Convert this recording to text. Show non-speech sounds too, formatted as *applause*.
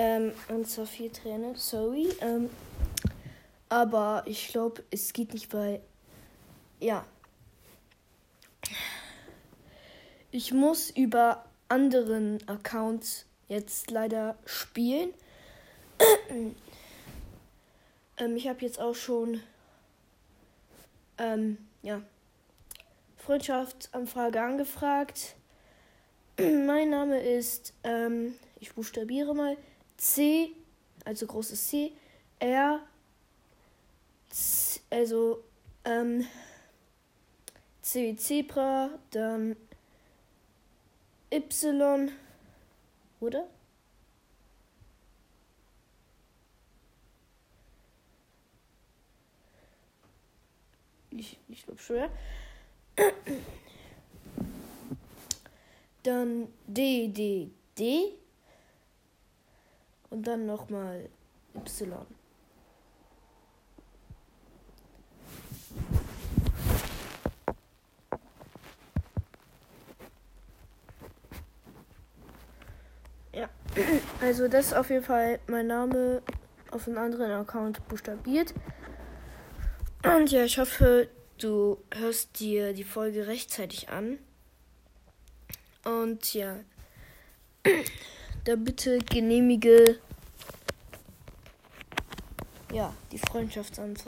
Ähm, und zwar vier Tränen, sorry. Ähm, aber ich glaube, es geht nicht bei. Ja. Ich muss über anderen Accounts jetzt leider spielen. *clears throat* ähm, ich habe jetzt auch schon ähm, ja, Freundschaftsanfrage angefragt. *clears throat* mein Name ist, ähm, ich buchstabiere mal, C, also großes C, R, C, also ähm, C wie Zebra, dann Y, oder? Ich, ich glaube schwer. Dann D, D, D. Und dann nochmal Y. Ja, also das ist auf jeden Fall mein Name auf einem anderen Account buchstabiert. Und ja, ich hoffe, du hörst dir die Folge rechtzeitig an. Und ja, da bitte genehmige ja, die Freundschaftsanfrage.